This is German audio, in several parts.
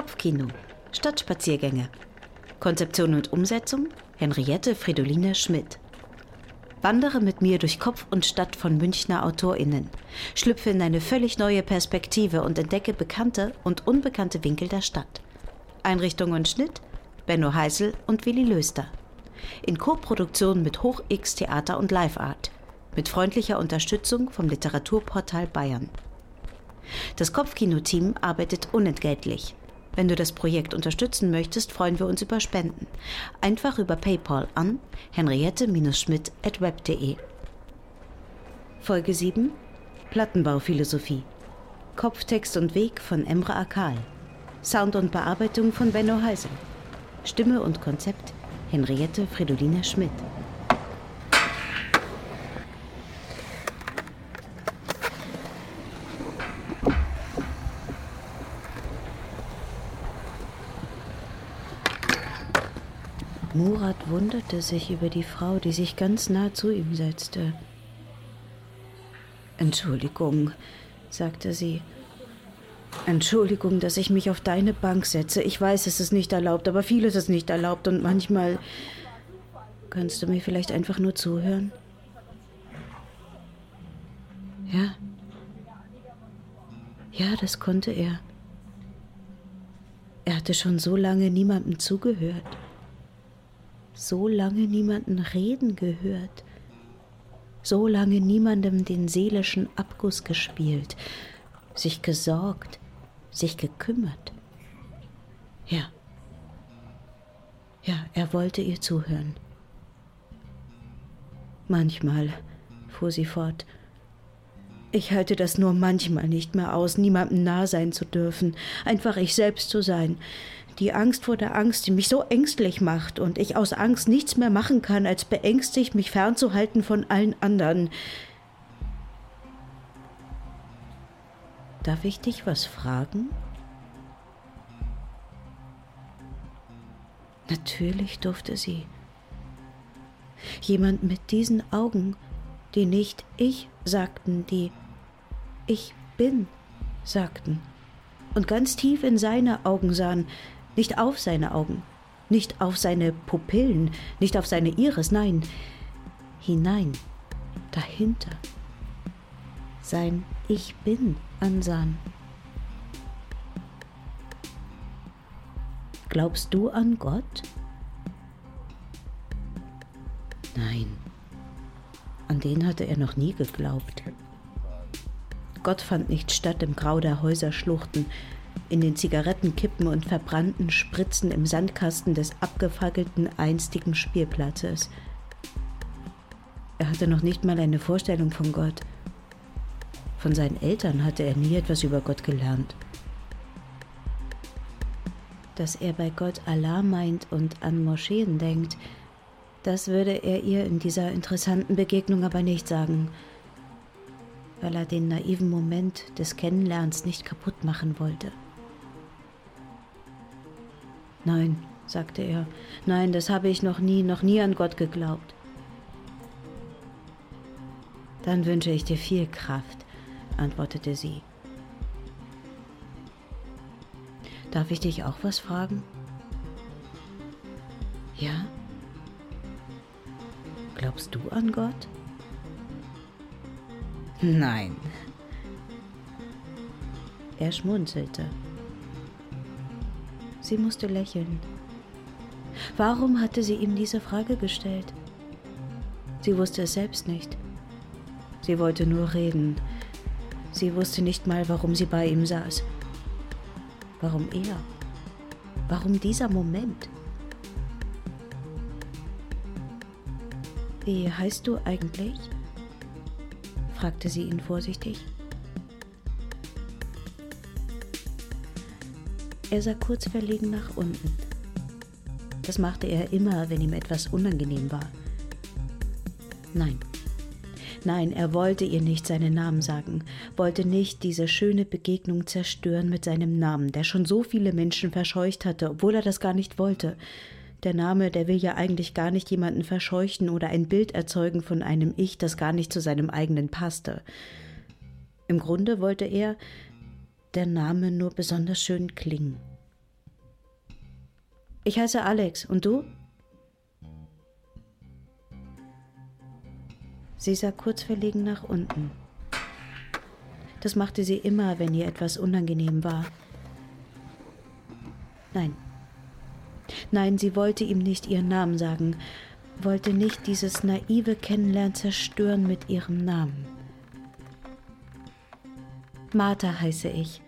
Kopfkino. Stadtspaziergänge. Konzeption und Umsetzung Henriette Fridoline Schmidt. Wandere mit mir durch Kopf und Stadt von Münchner AutorInnen. Schlüpfe in eine völlig neue Perspektive und entdecke bekannte und unbekannte Winkel der Stadt. Einrichtung und Schnitt Benno Heisel und Willi Löster. In Koproduktion mit Hoch X Theater und Live Art. Mit freundlicher Unterstützung vom Literaturportal Bayern. Das Kopfkino-Team arbeitet unentgeltlich. Wenn du das Projekt unterstützen möchtest, freuen wir uns über Spenden. Einfach über PayPal an henriette-schmidt.web.de. Folge 7 Plattenbauphilosophie. Kopf, Text und Weg von Emre Akal. Sound und Bearbeitung von Benno Heisel. Stimme und Konzept Henriette Fridolina Schmidt. Murat wunderte sich über die Frau, die sich ganz nah zu ihm setzte. Entschuldigung, sagte sie. Entschuldigung, dass ich mich auf deine Bank setze. Ich weiß, es ist nicht erlaubt, aber vieles ist nicht erlaubt und manchmal. Kannst du mir vielleicht einfach nur zuhören? Ja. Ja, das konnte er. Er hatte schon so lange niemandem zugehört so lange niemanden reden gehört, so lange niemandem den seelischen Abguss gespielt, sich gesorgt, sich gekümmert. Ja, ja, er wollte ihr zuhören. Manchmal, fuhr sie fort, ich halte das nur manchmal nicht mehr aus, niemandem nah sein zu dürfen, einfach ich selbst zu sein, die Angst vor der Angst, die mich so ängstlich macht und ich aus Angst nichts mehr machen kann, als beängstigt, mich fernzuhalten von allen anderen. Darf ich dich was fragen? Natürlich durfte sie. Jemand mit diesen Augen, die nicht ich sagten, die ich bin sagten und ganz tief in seine Augen sahen, nicht auf seine Augen, nicht auf seine Pupillen, nicht auf seine Iris, nein, hinein, dahinter. Sein Ich bin ansahen. Glaubst du an Gott? Nein, an den hatte er noch nie geglaubt. Gott fand nicht statt im Grau der Häuserschluchten, in den Zigarettenkippen und verbrannten Spritzen im Sandkasten des abgefackelten einstigen Spielplatzes. Er hatte noch nicht mal eine Vorstellung von Gott. Von seinen Eltern hatte er nie etwas über Gott gelernt. Dass er bei Gott Allah meint und an Moscheen denkt, das würde er ihr in dieser interessanten Begegnung aber nicht sagen, weil er den naiven Moment des Kennenlernens nicht kaputt machen wollte. Nein, sagte er, nein, das habe ich noch nie, noch nie an Gott geglaubt. Dann wünsche ich dir viel Kraft, antwortete sie. Darf ich dich auch was fragen? Ja? Glaubst du an Gott? Nein. Er schmunzelte. Sie musste lächeln. Warum hatte sie ihm diese Frage gestellt? Sie wusste es selbst nicht. Sie wollte nur reden. Sie wusste nicht mal, warum sie bei ihm saß. Warum er? Warum dieser Moment? Wie heißt du eigentlich? fragte sie ihn vorsichtig. Er sah kurz verlegen nach unten. Das machte er immer, wenn ihm etwas unangenehm war. Nein. Nein, er wollte ihr nicht seinen Namen sagen, wollte nicht diese schöne Begegnung zerstören mit seinem Namen, der schon so viele Menschen verscheucht hatte, obwohl er das gar nicht wollte. Der Name, der will ja eigentlich gar nicht jemanden verscheuchen oder ein Bild erzeugen von einem Ich, das gar nicht zu seinem eigenen passte. Im Grunde wollte er, der Name nur besonders schön klingen. Ich heiße Alex. Und du? Sie sah kurz verlegen nach unten. Das machte sie immer, wenn ihr etwas unangenehm war. Nein. Nein, sie wollte ihm nicht ihren Namen sagen, wollte nicht dieses naive Kennenlernen zerstören mit ihrem Namen. Martha heiße ich,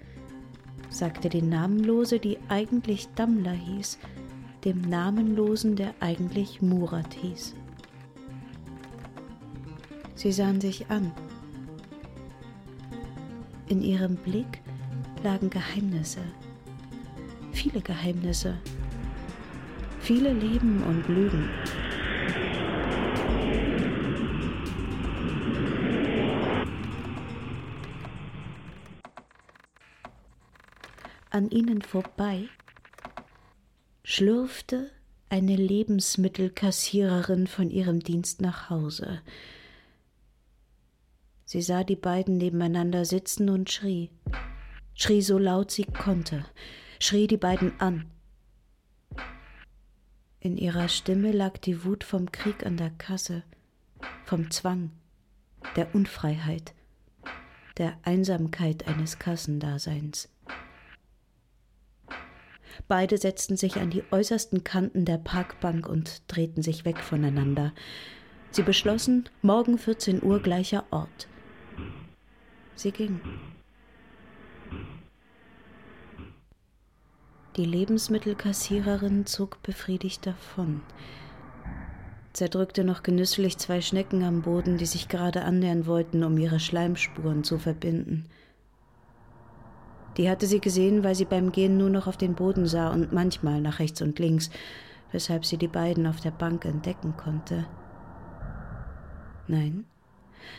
sagte die Namenlose, die eigentlich Dammler hieß, dem Namenlosen, der eigentlich Murat hieß. Sie sahen sich an. In ihrem Blick lagen Geheimnisse, viele Geheimnisse, viele Leben und Lügen. An ihnen vorbei schlürfte eine Lebensmittelkassiererin von ihrem Dienst nach Hause. Sie sah die beiden nebeneinander sitzen und schrie, schrie so laut sie konnte, schrie die beiden an. In ihrer Stimme lag die Wut vom Krieg an der Kasse, vom Zwang, der Unfreiheit, der Einsamkeit eines Kassendaseins. Beide setzten sich an die äußersten Kanten der Parkbank und drehten sich weg voneinander. Sie beschlossen, morgen 14 Uhr gleicher Ort. Sie ging. Die Lebensmittelkassiererin zog befriedigt davon, zerdrückte noch genüsslich zwei Schnecken am Boden, die sich gerade annähern wollten, um ihre Schleimspuren zu verbinden. Die hatte sie gesehen, weil sie beim Gehen nur noch auf den Boden sah und manchmal nach rechts und links, weshalb sie die beiden auf der Bank entdecken konnte. Nein,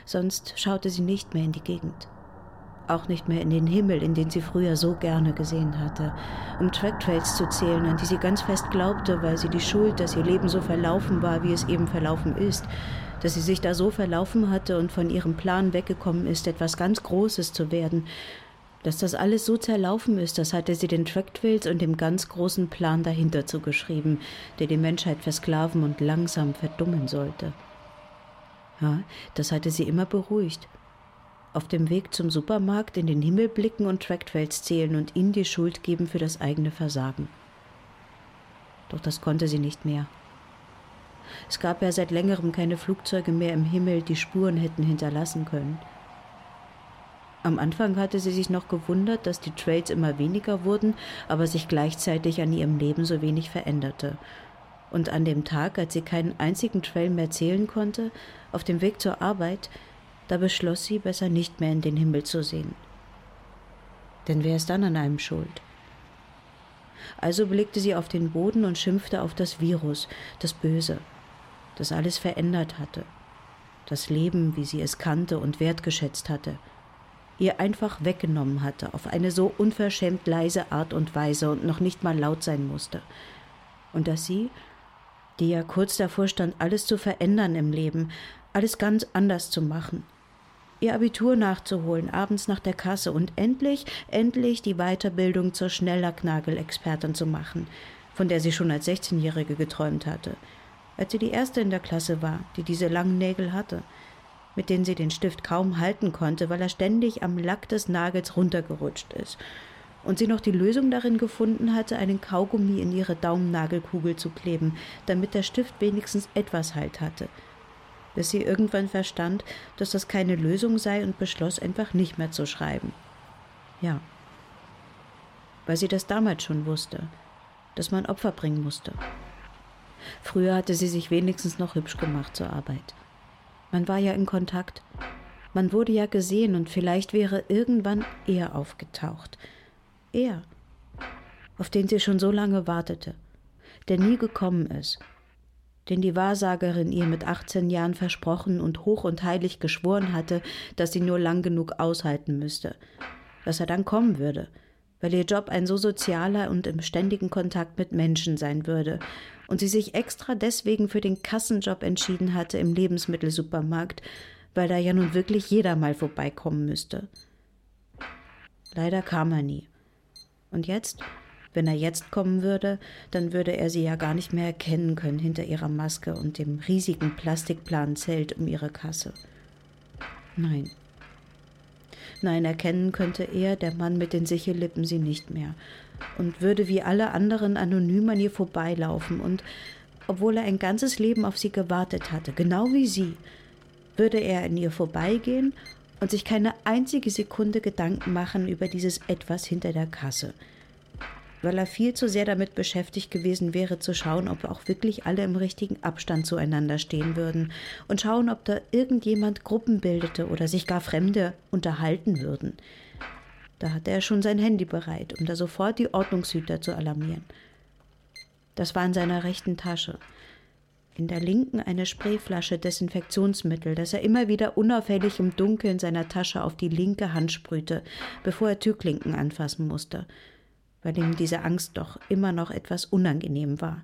sonst schaute sie nicht mehr in die Gegend. Auch nicht mehr in den Himmel, in den sie früher so gerne gesehen hatte, um Tracktrails zu zählen, an die sie ganz fest glaubte, weil sie die Schuld, dass ihr Leben so verlaufen war, wie es eben verlaufen ist, dass sie sich da so verlaufen hatte und von ihrem Plan weggekommen ist, etwas ganz Großes zu werden, dass das alles so zerlaufen ist, das hatte sie den Tractwills und dem ganz großen Plan dahinter zugeschrieben, der die Menschheit versklaven und langsam verdummen sollte. Ja, das hatte sie immer beruhigt. Auf dem Weg zum Supermarkt in den Himmel blicken und Tractwells zählen und ihnen die Schuld geben für das eigene Versagen. Doch das konnte sie nicht mehr. Es gab ja seit längerem keine Flugzeuge mehr im Himmel, die Spuren hätten hinterlassen können. Am Anfang hatte sie sich noch gewundert, dass die Trails immer weniger wurden, aber sich gleichzeitig an ihrem Leben so wenig veränderte. Und an dem Tag, als sie keinen einzigen Trail mehr zählen konnte, auf dem Weg zur Arbeit, da beschloss sie, besser nicht mehr in den Himmel zu sehen. Denn wer ist dann an einem schuld? Also blickte sie auf den Boden und schimpfte auf das Virus, das Böse, das alles verändert hatte, das Leben, wie sie es kannte und wertgeschätzt hatte – ihr einfach weggenommen hatte, auf eine so unverschämt leise Art und Weise und noch nicht mal laut sein musste. Und dass sie, die ja kurz davor stand, alles zu verändern im Leben, alles ganz anders zu machen, ihr Abitur nachzuholen, abends nach der Kasse und endlich, endlich die Weiterbildung zur Schnelllacknagel-Expertin zu machen, von der sie schon als 16-Jährige geträumt hatte, als sie die erste in der Klasse war, die diese langen Nägel hatte – mit denen sie den Stift kaum halten konnte, weil er ständig am Lack des Nagels runtergerutscht ist, und sie noch die Lösung darin gefunden hatte, einen Kaugummi in ihre Daumennagelkugel zu kleben, damit der Stift wenigstens etwas Halt hatte, bis sie irgendwann verstand, dass das keine Lösung sei und beschloss, einfach nicht mehr zu schreiben. Ja, weil sie das damals schon wusste, dass man Opfer bringen musste. Früher hatte sie sich wenigstens noch hübsch gemacht zur Arbeit. Man war ja in Kontakt. Man wurde ja gesehen und vielleicht wäre irgendwann er aufgetaucht. Er, auf den sie schon so lange wartete, der nie gekommen ist, den die Wahrsagerin ihr mit 18 Jahren versprochen und hoch und heilig geschworen hatte, dass sie nur lang genug aushalten müsste, dass er dann kommen würde, weil ihr Job ein so sozialer und im ständigen Kontakt mit Menschen sein würde und sie sich extra deswegen für den Kassenjob entschieden hatte im Lebensmittelsupermarkt, weil da ja nun wirklich jeder mal vorbeikommen müsste. Leider kam er nie. Und jetzt Wenn er jetzt kommen würde, dann würde er sie ja gar nicht mehr erkennen können hinter ihrer Maske und dem riesigen Plastikplanzelt um ihre Kasse. Nein. Nein, erkennen könnte er, der Mann mit den Sichellippen, sie nicht mehr und würde wie alle anderen anonym an ihr vorbeilaufen und, obwohl er ein ganzes Leben auf sie gewartet hatte, genau wie sie, würde er an ihr vorbeigehen und sich keine einzige Sekunde Gedanken machen über dieses Etwas hinter der Kasse, weil er viel zu sehr damit beschäftigt gewesen wäre, zu schauen, ob auch wirklich alle im richtigen Abstand zueinander stehen würden und schauen, ob da irgendjemand Gruppen bildete oder sich gar Fremde unterhalten würden. Da hatte er schon sein Handy bereit, um da sofort die Ordnungshüter zu alarmieren. Das war in seiner rechten Tasche in der linken eine Sprayflasche Desinfektionsmittel, das er immer wieder unauffällig im Dunkeln seiner Tasche auf die linke Hand sprühte, bevor er Türklinken anfassen musste, weil ihm diese Angst doch immer noch etwas unangenehm war.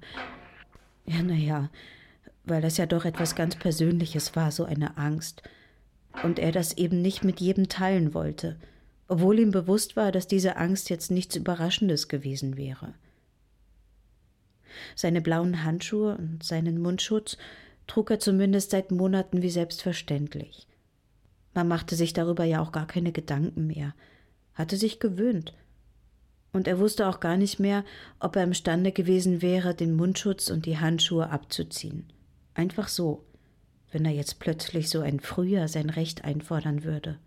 Ja, naja, weil das ja doch etwas ganz Persönliches war, so eine Angst. Und er das eben nicht mit jedem teilen wollte, obwohl ihm bewusst war, dass diese Angst jetzt nichts Überraschendes gewesen wäre. Seine blauen Handschuhe und seinen Mundschutz trug er zumindest seit Monaten wie selbstverständlich. Man machte sich darüber ja auch gar keine Gedanken mehr, hatte sich gewöhnt. Und er wusste auch gar nicht mehr, ob er imstande gewesen wäre, den Mundschutz und die Handschuhe abzuziehen. Einfach so, wenn er jetzt plötzlich so ein Frühjahr sein Recht einfordern würde.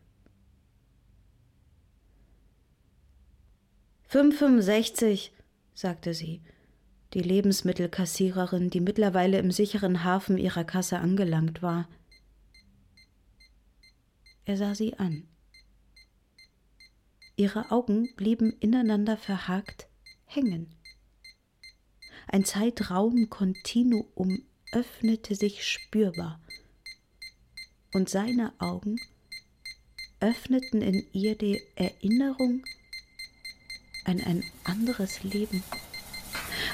565, sagte sie die Lebensmittelkassiererin, die mittlerweile im sicheren Hafen ihrer Kasse angelangt war. Er sah sie an. Ihre Augen blieben ineinander verhakt hängen. Ein Zeitraumkontinuum öffnete sich spürbar, und seine Augen öffneten in ihr die Erinnerung an ein anderes Leben.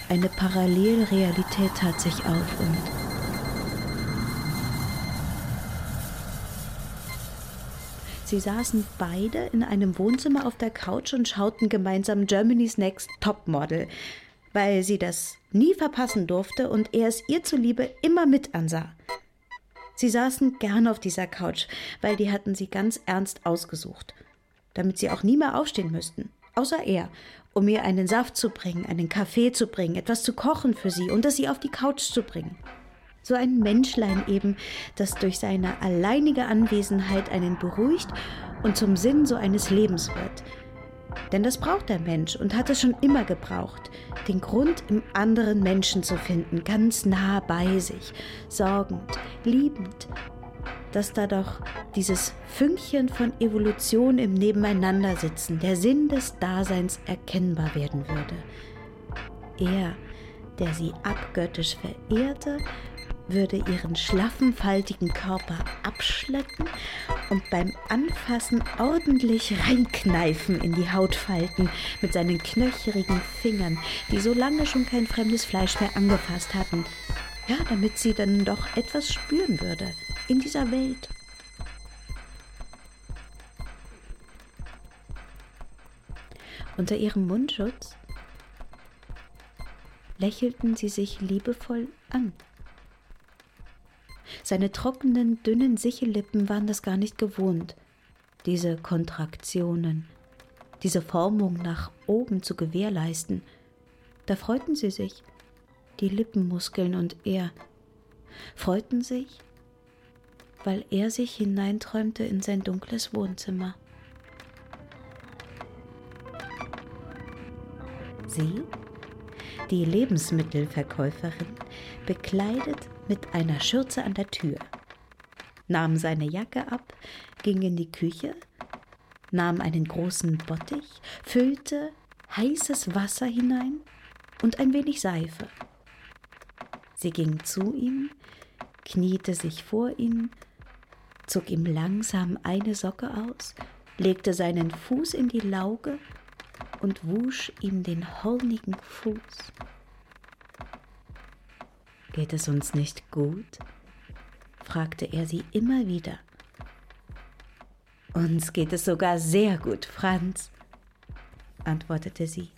Eine Parallelrealität tat sich auf und Sie saßen beide in einem Wohnzimmer auf der Couch und schauten gemeinsam Germany's Next Topmodel, weil sie das nie verpassen durfte und er es ihr zuliebe immer mit ansah. Sie saßen gern auf dieser Couch, weil die hatten sie ganz ernst ausgesucht, damit sie auch nie mehr aufstehen müssten, außer er, um ihr einen Saft zu bringen, einen Kaffee zu bringen, etwas zu kochen für sie und es sie auf die Couch zu bringen. So ein Menschlein eben, das durch seine alleinige Anwesenheit einen beruhigt und zum Sinn so eines Lebens wird. Denn das braucht der Mensch und hat es schon immer gebraucht, den Grund im anderen Menschen zu finden, ganz nah bei sich, sorgend, liebend, dass da doch dieses Fünkchen von Evolution im Nebeneinandersitzen, der Sinn des Daseins erkennbar werden würde. Er, der sie abgöttisch verehrte, würde ihren schlaffen, faltigen Körper abschleppen und beim Anfassen ordentlich reinkneifen in die Hautfalten mit seinen knöcherigen Fingern, die so lange schon kein fremdes Fleisch mehr angefasst hatten, ja, damit sie dann doch etwas spüren würde in dieser Welt. Unter ihrem Mundschutz lächelten sie sich liebevoll an. Seine trockenen, dünnen Sichellippen waren das gar nicht gewohnt, diese Kontraktionen, diese Formung nach oben zu gewährleisten. Da freuten sie sich, die Lippenmuskeln und er, freuten sich, weil er sich hineinträumte in sein dunkles Wohnzimmer. Sie, die Lebensmittelverkäuferin, bekleidet mit einer Schürze an der Tür, nahm seine Jacke ab, ging in die Küche, nahm einen großen Bottich, füllte heißes Wasser hinein und ein wenig Seife. Sie ging zu ihm, kniete sich vor ihn zog ihm langsam eine Socke aus, legte seinen Fuß in die Lauge und wusch ihm den hornigen Fuß. Geht es uns nicht gut? fragte er sie immer wieder. Uns geht es sogar sehr gut, Franz, antwortete sie.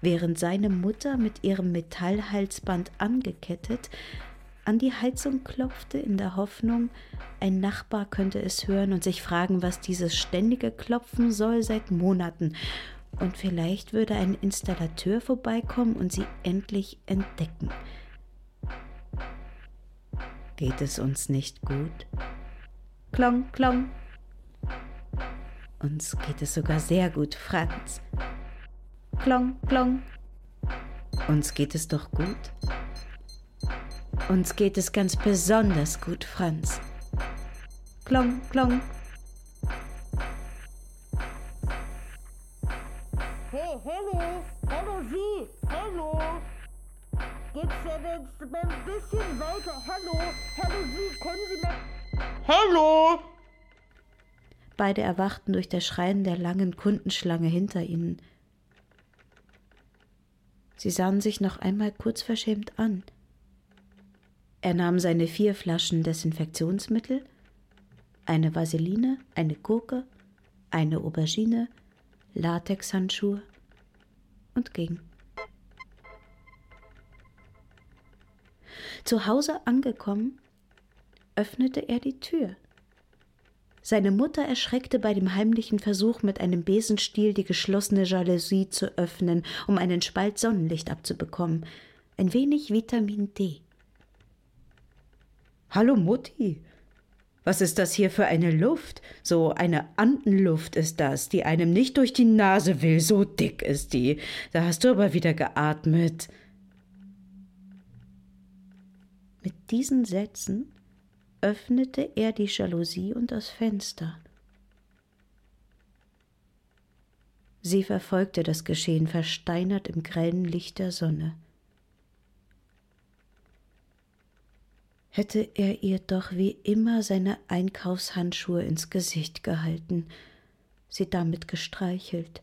während seine Mutter mit ihrem Metallhalsband angekettet an die Heizung klopfte in der Hoffnung, ein Nachbar könnte es hören und sich fragen, was dieses ständige Klopfen soll seit Monaten. Und vielleicht würde ein Installateur vorbeikommen und sie endlich entdecken. Geht es uns nicht gut? Klong, klong. Uns geht es sogar sehr gut, Franz. Klong, klong. Uns geht es doch gut. Uns geht es ganz besonders gut, Franz. Klong, klong. Beide erwachten durch das Schreien der langen Kundenschlange hinter ihnen. Sie sahen sich noch einmal kurz verschämt an. Er nahm seine vier Flaschen Desinfektionsmittel, eine Vaseline, eine Gurke, eine Aubergine, Latexhandschuhe und ging. Zu Hause angekommen, öffnete er die Tür. Seine Mutter erschreckte bei dem heimlichen Versuch, mit einem Besenstiel die geschlossene Jalousie zu öffnen, um einen Spalt Sonnenlicht abzubekommen. Ein wenig Vitamin D. Hallo Mutti. Was ist das hier für eine Luft? So eine Andenluft ist das, die einem nicht durch die Nase will, so dick ist die. Da hast du aber wieder geatmet. Mit diesen Sätzen öffnete er die Jalousie und das Fenster. Sie verfolgte das Geschehen versteinert im grellen Licht der Sonne. hätte er ihr doch wie immer seine Einkaufshandschuhe ins Gesicht gehalten, sie damit gestreichelt,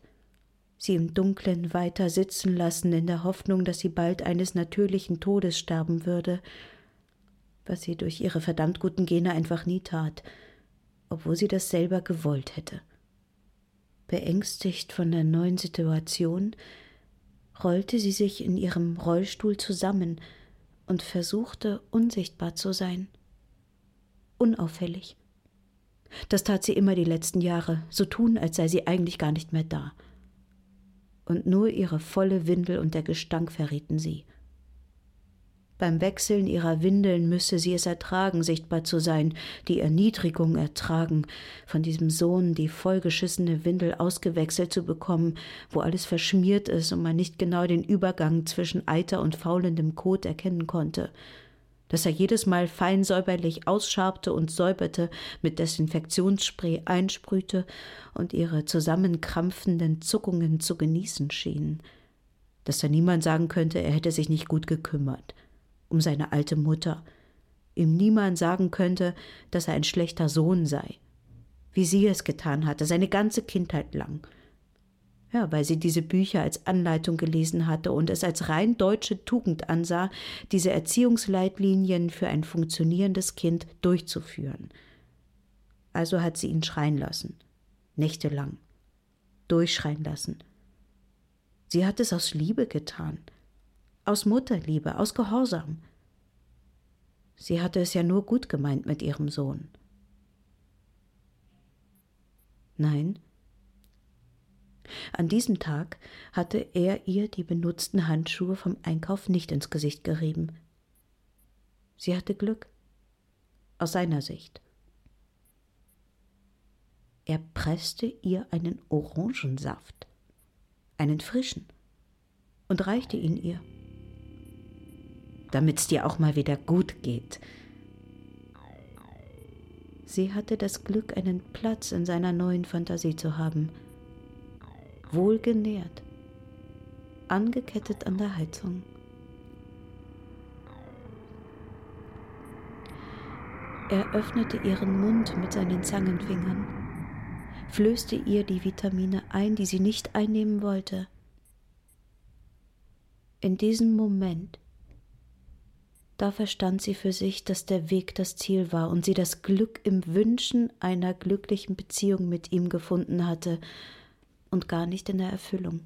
sie im Dunklen weiter sitzen lassen in der Hoffnung, dass sie bald eines natürlichen Todes sterben würde, was sie durch ihre verdammt guten Gene einfach nie tat, obwohl sie das selber gewollt hätte. Beängstigt von der neuen Situation, rollte sie sich in ihrem Rollstuhl zusammen, und versuchte unsichtbar zu sein. Unauffällig. Das tat sie immer die letzten Jahre, so tun, als sei sie eigentlich gar nicht mehr da. Und nur ihre volle Windel und der Gestank verrieten sie. Beim Wechseln ihrer Windeln müsse sie es ertragen, sichtbar zu sein, die Erniedrigung ertragen, von diesem Sohn die vollgeschissene Windel ausgewechselt zu bekommen, wo alles verschmiert ist und man nicht genau den Übergang zwischen Eiter und faulendem Kot erkennen konnte, dass er jedes Mal fein säuberlich ausschabte und säuberte, mit Desinfektionsspray einsprühte und ihre zusammenkrampfenden Zuckungen zu genießen schien, dass da niemand sagen könnte, er hätte sich nicht gut gekümmert um seine alte Mutter, ihm niemand sagen könnte, dass er ein schlechter Sohn sei, wie sie es getan hatte, seine ganze Kindheit lang. Ja, weil sie diese Bücher als Anleitung gelesen hatte und es als rein deutsche Tugend ansah, diese Erziehungsleitlinien für ein funktionierendes Kind durchzuführen. Also hat sie ihn schreien lassen, nächtelang, durchschreien lassen. Sie hat es aus Liebe getan, aus Mutterliebe, aus Gehorsam. Sie hatte es ja nur gut gemeint mit ihrem Sohn. Nein, an diesem Tag hatte er ihr die benutzten Handschuhe vom Einkauf nicht ins Gesicht gerieben. Sie hatte Glück, aus seiner Sicht. Er presste ihr einen Orangensaft, einen frischen, und reichte ihn ihr damit's dir auch mal wieder gut geht. Sie hatte das Glück, einen Platz in seiner neuen Fantasie zu haben. Wohlgenährt, angekettet an der Heizung. Er öffnete ihren Mund mit seinen Zangenfingern, flößte ihr die Vitamine ein, die sie nicht einnehmen wollte. In diesem Moment da verstand sie für sich, dass der Weg das Ziel war und sie das Glück im Wünschen einer glücklichen Beziehung mit ihm gefunden hatte und gar nicht in der Erfüllung.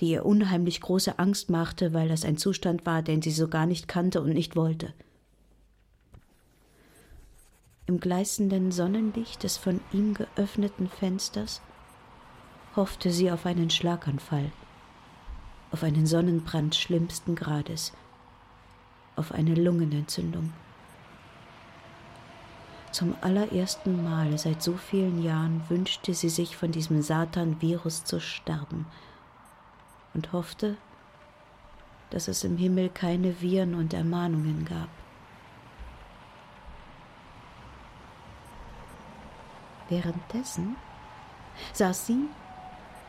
die ihr unheimlich große Angst machte, weil das ein Zustand war, den sie so gar nicht kannte und nicht wollte. Im gleißenden Sonnenlicht des von ihm geöffneten Fensters hoffte sie auf einen Schlaganfall, auf einen Sonnenbrand schlimmsten Grades, auf eine Lungenentzündung. Zum allerersten Mal seit so vielen Jahren wünschte sie sich von diesem Satan-Virus zu sterben und hoffte, dass es im Himmel keine Viren und Ermahnungen gab. Währenddessen saß sie,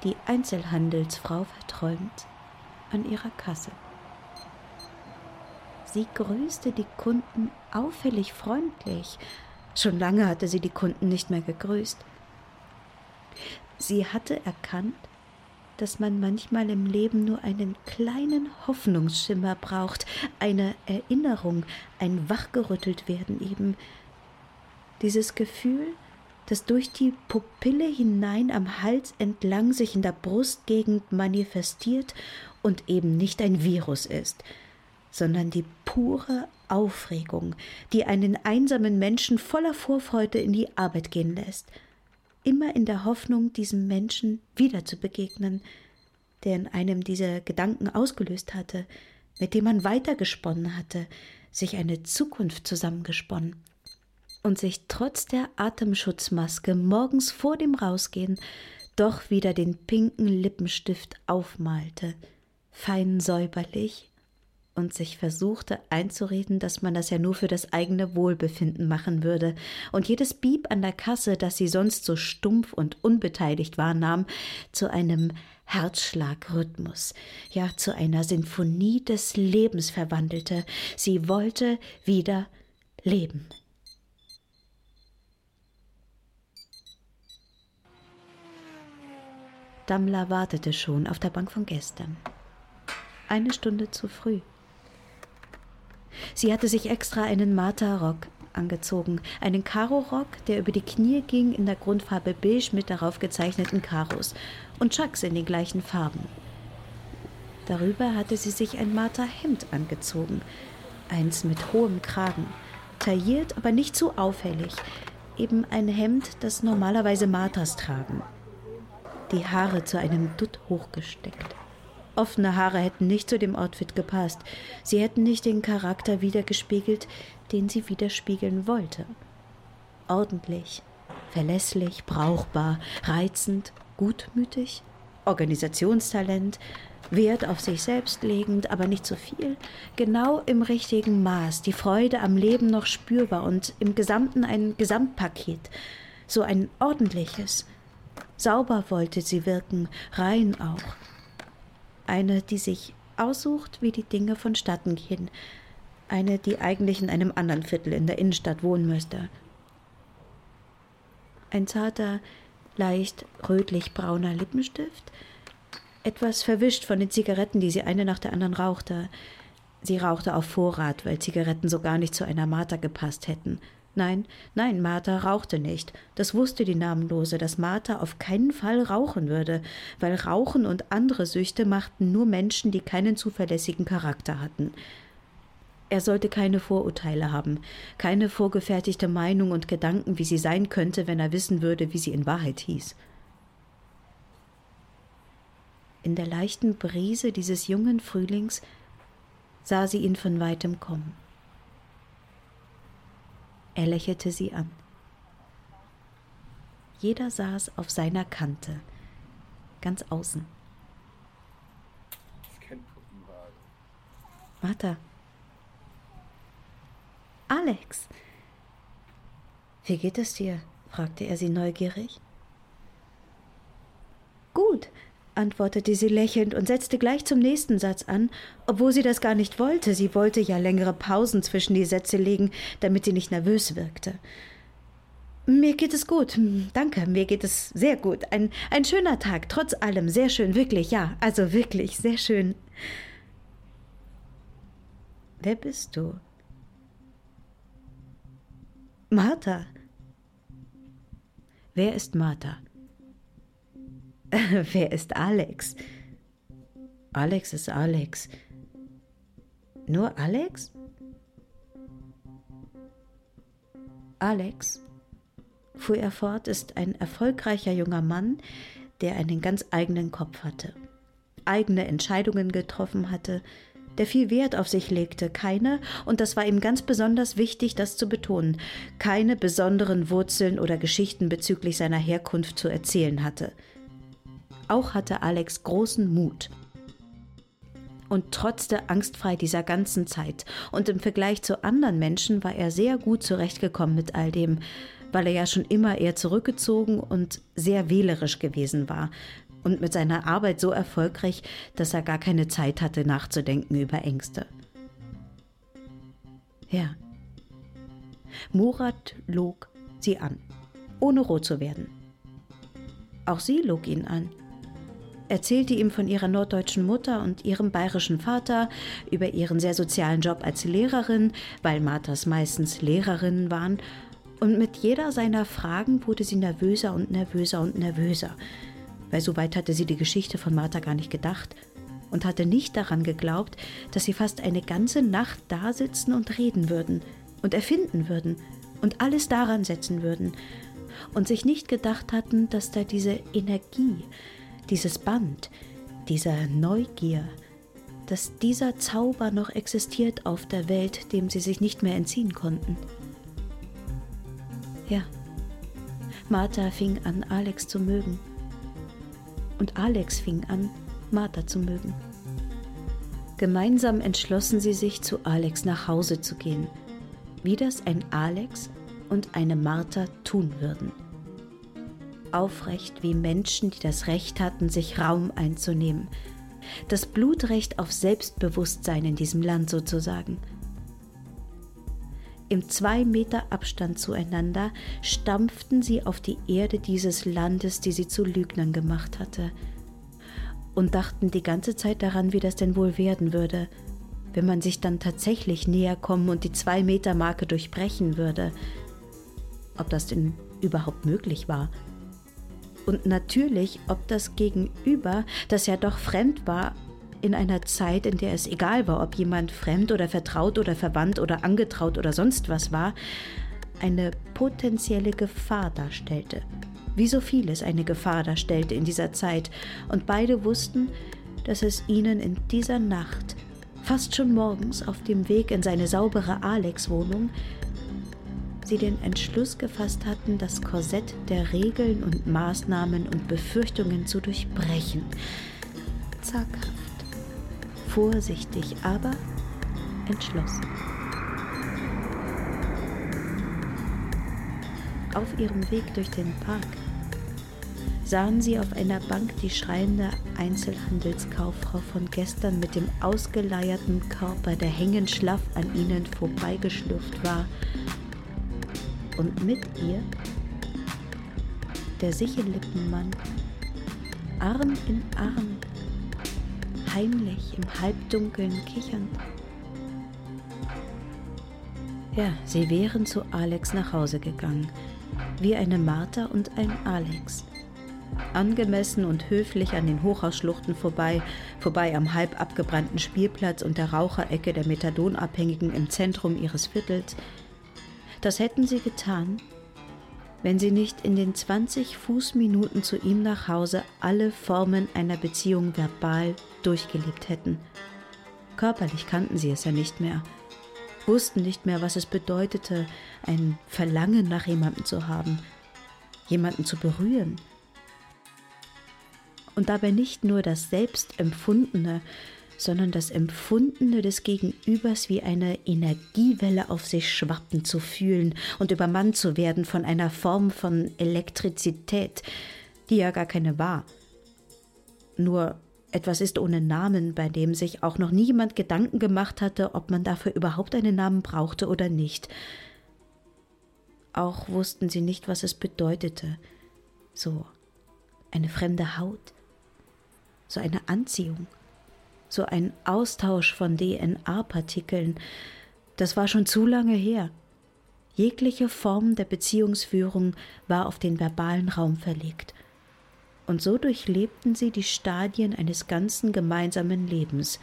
die Einzelhandelsfrau verträumt, an ihrer Kasse. Sie grüßte die Kunden auffällig freundlich, Schon lange hatte sie die Kunden nicht mehr gegrüßt. Sie hatte erkannt, dass man manchmal im Leben nur einen kleinen Hoffnungsschimmer braucht, eine Erinnerung, ein Wachgerüttelt-werden eben. Dieses Gefühl, das durch die Pupille hinein am Hals entlang sich in der Brustgegend manifestiert und eben nicht ein Virus ist, sondern die pure Aufregung, die einen einsamen Menschen voller Vorfreude in die Arbeit gehen lässt, immer in der Hoffnung, diesem Menschen wieder zu begegnen, der in einem diese Gedanken ausgelöst hatte, mit dem man weitergesponnen hatte, sich eine Zukunft zusammengesponnen und sich trotz der Atemschutzmaske morgens vor dem Rausgehen doch wieder den pinken Lippenstift aufmalte, fein säuberlich und sich versuchte einzureden, dass man das ja nur für das eigene Wohlbefinden machen würde, und jedes Bieb an der Kasse, das sie sonst so stumpf und unbeteiligt wahrnahm, zu einem Herzschlagrhythmus, ja zu einer Sinfonie des Lebens verwandelte. Sie wollte wieder leben. Dammler wartete schon auf der Bank von gestern. Eine Stunde zu früh. Sie hatte sich extra einen Martha-Rock angezogen, einen Karo-Rock, der über die Knie ging in der Grundfarbe beige mit darauf gezeichneten Karos und Chucks in den gleichen Farben. Darüber hatte sie sich ein Martha-Hemd angezogen, eins mit hohem Kragen, tailliert, aber nicht zu auffällig, eben ein Hemd, das normalerweise Marthas tragen. Die Haare zu einem Dutt hochgesteckt. Offene Haare hätten nicht zu dem Outfit gepasst. Sie hätten nicht den Charakter wiedergespiegelt, den sie widerspiegeln wollte. Ordentlich, verlässlich, brauchbar, reizend, gutmütig, Organisationstalent, Wert auf sich selbst legend, aber nicht zu viel, genau im richtigen Maß, die Freude am Leben noch spürbar und im Gesamten ein Gesamtpaket, so ein ordentliches. Sauber wollte sie wirken, rein auch, eine, die sich aussucht, wie die Dinge vonstatten gehen, eine, die eigentlich in einem anderen Viertel in der Innenstadt wohnen müsste. Ein zarter, leicht rötlich-brauner Lippenstift, etwas verwischt von den Zigaretten, die sie eine nach der anderen rauchte. Sie rauchte auf Vorrat, weil Zigaretten so gar nicht zu einer Martha gepasst hätten. Nein, nein, Martha rauchte nicht. Das wusste die Namenlose, dass Martha auf keinen Fall rauchen würde, weil Rauchen und andere Süchte machten nur Menschen, die keinen zuverlässigen Charakter hatten. Er sollte keine Vorurteile haben, keine vorgefertigte Meinung und Gedanken, wie sie sein könnte, wenn er wissen würde, wie sie in Wahrheit hieß. In der leichten Brise dieses jungen Frühlings sah sie ihn von weitem kommen. Er lächelte sie an. Jeder saß auf seiner Kante, ganz außen. Martha. Alex. Wie geht es dir? fragte er sie neugierig. Gut, antwortete sie lächelnd und setzte gleich zum nächsten Satz an, obwohl sie das gar nicht wollte. Sie wollte ja längere Pausen zwischen die Sätze legen, damit sie nicht nervös wirkte. Mir geht es gut. Danke, mir geht es sehr gut. Ein, ein schöner Tag, trotz allem. Sehr schön, wirklich, ja. Also wirklich, sehr schön. Wer bist du? Martha. Wer ist Martha? Wer ist Alex? Alex ist Alex. Nur Alex? Alex, fuhr er fort, ist ein erfolgreicher junger Mann, der einen ganz eigenen Kopf hatte, eigene Entscheidungen getroffen hatte, der viel Wert auf sich legte, keine, und das war ihm ganz besonders wichtig, das zu betonen, keine besonderen Wurzeln oder Geschichten bezüglich seiner Herkunft zu erzählen hatte. Auch hatte Alex großen Mut und trotzte angstfrei dieser ganzen Zeit, und im Vergleich zu anderen Menschen war er sehr gut zurechtgekommen mit all dem, weil er ja schon immer eher zurückgezogen und sehr wählerisch gewesen war, und mit seiner Arbeit so erfolgreich, dass er gar keine Zeit hatte nachzudenken über Ängste. Ja. Murat log sie an, ohne rot zu werden. Auch sie log ihn an, erzählte ihm von ihrer norddeutschen Mutter und ihrem bayerischen Vater, über ihren sehr sozialen Job als Lehrerin, weil Marthas meistens Lehrerinnen waren, und mit jeder seiner Fragen wurde sie nervöser und nervöser und nervöser. Weil so weit hatte sie die Geschichte von Martha gar nicht gedacht und hatte nicht daran geglaubt, dass sie fast eine ganze Nacht da sitzen und reden würden und erfinden würden und alles daran setzen würden und sich nicht gedacht hatten, dass da diese Energie, dieses Band, dieser Neugier, dass dieser Zauber noch existiert auf der Welt, dem sie sich nicht mehr entziehen konnten. Ja, Martha fing an, Alex zu mögen und Alex fing an, Martha zu mögen. Gemeinsam entschlossen sie sich, zu Alex nach Hause zu gehen, wie das ein Alex und eine Martha tun würden. Aufrecht wie Menschen, die das Recht hatten, sich Raum einzunehmen. Das Blutrecht auf Selbstbewusstsein in diesem Land sozusagen – im zwei Meter Abstand zueinander stampften sie auf die Erde dieses Landes, die sie zu Lügnern gemacht hatte, und dachten die ganze Zeit daran, wie das denn wohl werden würde, wenn man sich dann tatsächlich näher kommen und die zwei Meter Marke durchbrechen würde. Ob das denn überhaupt möglich war. Und natürlich, ob das Gegenüber, das ja doch fremd war, in einer Zeit, in der es egal war, ob jemand fremd oder vertraut oder verwandt oder angetraut oder sonst was war, eine potenzielle Gefahr darstellte. Wie so vieles eine Gefahr darstellte in dieser Zeit, und beide wussten, dass es ihnen in dieser Nacht, fast schon morgens auf dem Weg in seine saubere Alex-Wohnung, sie den Entschluss gefasst hatten, das Korsett der Regeln und Maßnahmen und Befürchtungen zu durchbrechen. Zaghaft vorsichtig, aber entschlossen. Auf ihrem Weg durch den Park sahen sie auf einer Bank die schreiende Einzelhandelskauffrau von gestern mit dem ausgeleierten Körper, der hängend schlaff an ihnen vorbeigeschlürft war. Und mit ihr der Sichelippenmann, Arm in Arm heimlich im Halbdunkeln kichernd. Ja, sie wären zu Alex nach Hause gegangen, wie eine Martha und ein Alex. Angemessen und höflich an den Hochhausschluchten vorbei, vorbei am halb abgebrannten Spielplatz und der Raucherecke der Methadonabhängigen im Zentrum ihres Viertels. Das hätten sie getan, wenn sie nicht in den 20 Fußminuten zu ihm nach Hause alle Formen einer Beziehung verbal durchgelebt hätten. Körperlich kannten sie es ja nicht mehr, wussten nicht mehr, was es bedeutete, ein Verlangen nach jemandem zu haben, jemanden zu berühren. Und dabei nicht nur das Selbstempfundene, sondern das Empfundene des Gegenübers wie eine Energiewelle auf sich schwappen zu fühlen und übermannt zu werden von einer Form von Elektrizität, die ja gar keine war. Nur etwas ist ohne Namen, bei dem sich auch noch niemand Gedanken gemacht hatte, ob man dafür überhaupt einen Namen brauchte oder nicht. Auch wussten sie nicht, was es bedeutete. So eine fremde Haut, so eine Anziehung so ein Austausch von DNA-Partikeln, das war schon zu lange her. Jegliche Form der Beziehungsführung war auf den verbalen Raum verlegt. Und so durchlebten sie die Stadien eines ganzen gemeinsamen Lebens.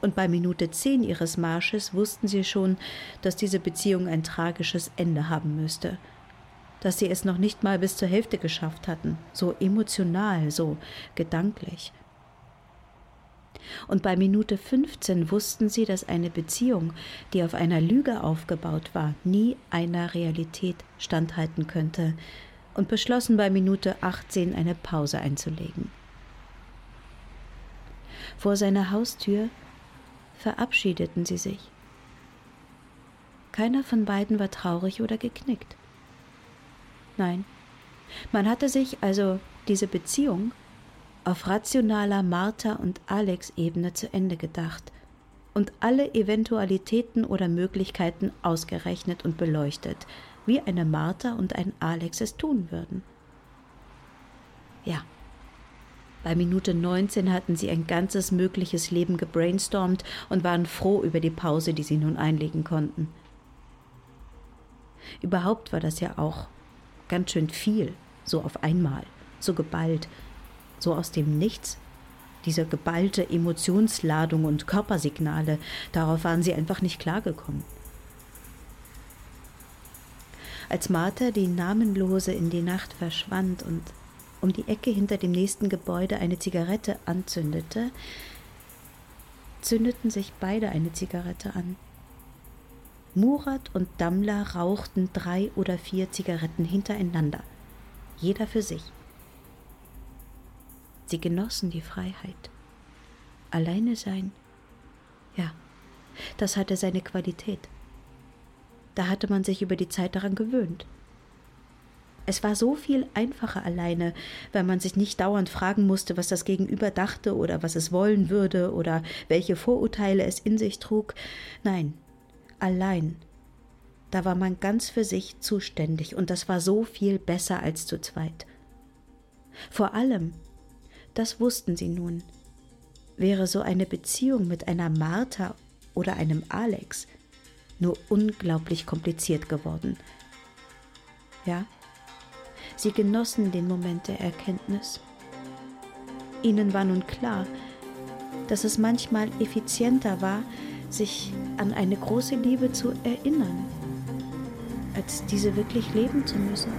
Und bei Minute zehn ihres Marsches wussten sie schon, dass diese Beziehung ein tragisches Ende haben müsste. Dass sie es noch nicht mal bis zur Hälfte geschafft hatten, so emotional, so gedanklich. Und bei Minute 15 wussten sie, dass eine Beziehung, die auf einer Lüge aufgebaut war, nie einer Realität standhalten könnte, und beschlossen bei Minute 18 eine Pause einzulegen. Vor seiner Haustür verabschiedeten sie sich. Keiner von beiden war traurig oder geknickt. Nein, man hatte sich also diese Beziehung auf rationaler Martha- und Alex-Ebene zu Ende gedacht und alle Eventualitäten oder Möglichkeiten ausgerechnet und beleuchtet, wie eine Martha und ein Alex es tun würden. Ja. Bei Minute 19 hatten sie ein ganzes mögliches Leben gebrainstormt und waren froh über die Pause, die sie nun einlegen konnten. Überhaupt war das ja auch ganz schön viel, so auf einmal, so geballt, so aus dem Nichts. Diese geballte Emotionsladung und Körpersignale, darauf waren sie einfach nicht klargekommen. Als Martha die Namenlose in die Nacht verschwand und um die Ecke hinter dem nächsten Gebäude eine Zigarette anzündete, zündeten sich beide eine Zigarette an. Murat und Dammler rauchten drei oder vier Zigaretten hintereinander, jeder für sich. Sie genossen die Freiheit. Alleine sein, ja, das hatte seine Qualität. Da hatte man sich über die Zeit daran gewöhnt. Es war so viel einfacher alleine, weil man sich nicht dauernd fragen musste, was das Gegenüber dachte oder was es wollen würde oder welche Vorurteile es in sich trug. Nein, allein. Da war man ganz für sich zuständig und das war so viel besser als zu zweit. Vor allem, das wussten sie nun, wäre so eine Beziehung mit einer Martha oder einem Alex nur unglaublich kompliziert geworden. Ja, sie genossen den Moment der Erkenntnis. Ihnen war nun klar, dass es manchmal effizienter war, sich an eine große Liebe zu erinnern, als diese wirklich leben zu müssen.